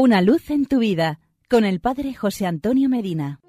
Una luz en tu vida con el Padre José Antonio Medina.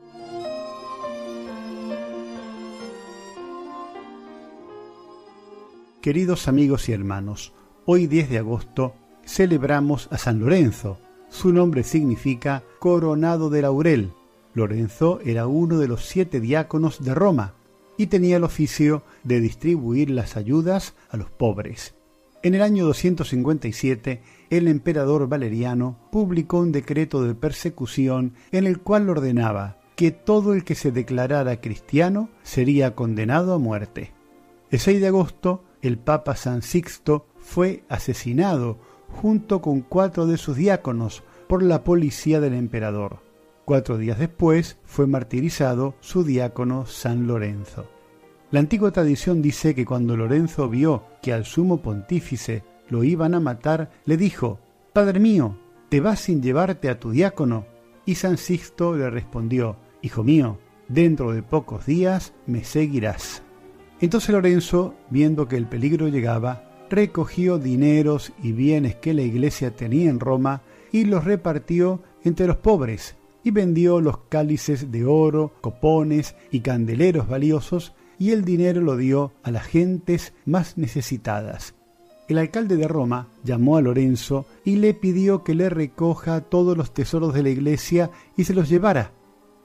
Queridos amigos y hermanos, hoy 10 de agosto celebramos a San Lorenzo. Su nombre significa coronado de laurel. Lorenzo era uno de los siete diáconos de Roma y tenía el oficio de distribuir las ayudas a los pobres. En el año 257, el emperador Valeriano publicó un decreto de persecución en el cual ordenaba que todo el que se declarara cristiano sería condenado a muerte. El 6 de agosto, el Papa San Sixto fue asesinado junto con cuatro de sus diáconos por la policía del emperador. Cuatro días después fue martirizado su diácono San Lorenzo. La antigua tradición dice que cuando Lorenzo vio que al sumo pontífice lo iban a matar, le dijo, Padre mío, ¿te vas sin llevarte a tu diácono? Y San Sixto le respondió, Hijo mío, dentro de pocos días me seguirás. Entonces Lorenzo, viendo que el peligro llegaba, recogió dineros y bienes que la iglesia tenía en Roma y los repartió entre los pobres, y vendió los cálices de oro, copones y candeleros valiosos y el dinero lo dio a las gentes más necesitadas. El alcalde de Roma llamó a Lorenzo y le pidió que le recoja todos los tesoros de la iglesia y se los llevara.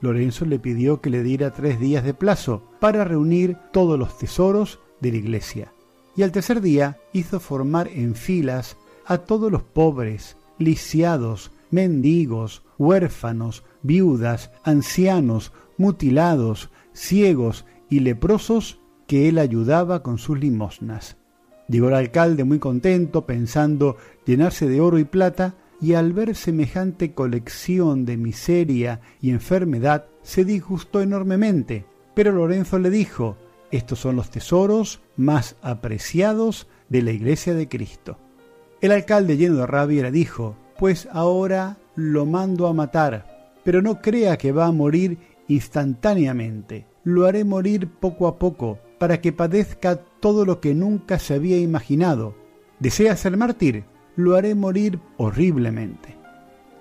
Lorenzo le pidió que le diera tres días de plazo para reunir todos los tesoros de la iglesia. Y al tercer día hizo formar en filas a todos los pobres, lisiados, mendigos, huérfanos, viudas, ancianos, mutilados, ciegos y leprosos que él ayudaba con sus limosnas. Llegó el alcalde muy contento, pensando llenarse de oro y plata, y al ver semejante colección de miseria y enfermedad, se disgustó enormemente. Pero Lorenzo le dijo, estos son los tesoros más apreciados de la iglesia de Cristo. El alcalde lleno de rabia le dijo, pues ahora lo mando a matar, pero no crea que va a morir instantáneamente lo haré morir poco a poco, para que padezca todo lo que nunca se había imaginado. ¿Desea ser mártir? Lo haré morir horriblemente.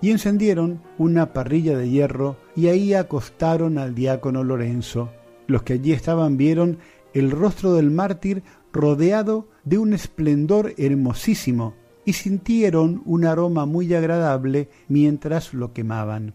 Y encendieron una parrilla de hierro y ahí acostaron al diácono Lorenzo. Los que allí estaban vieron el rostro del mártir rodeado de un esplendor hermosísimo y sintieron un aroma muy agradable mientras lo quemaban.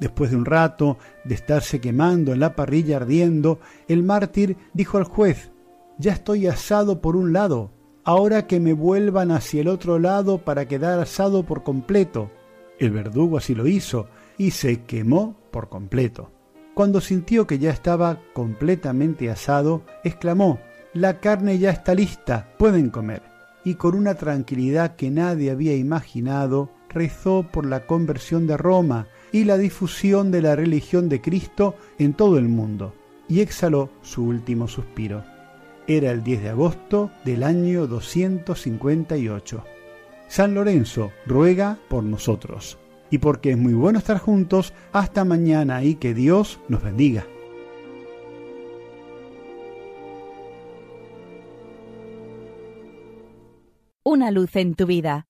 Después de un rato de estarse quemando en la parrilla ardiendo, el mártir dijo al juez, Ya estoy asado por un lado, ahora que me vuelvan hacia el otro lado para quedar asado por completo. El verdugo así lo hizo y se quemó por completo. Cuando sintió que ya estaba completamente asado, exclamó, La carne ya está lista, pueden comer. Y con una tranquilidad que nadie había imaginado, rezó por la conversión de Roma y la difusión de la religión de Cristo en todo el mundo, y exhaló su último suspiro. Era el 10 de agosto del año 258. San Lorenzo ruega por nosotros. Y porque es muy bueno estar juntos, hasta mañana y que Dios nos bendiga. Una luz en tu vida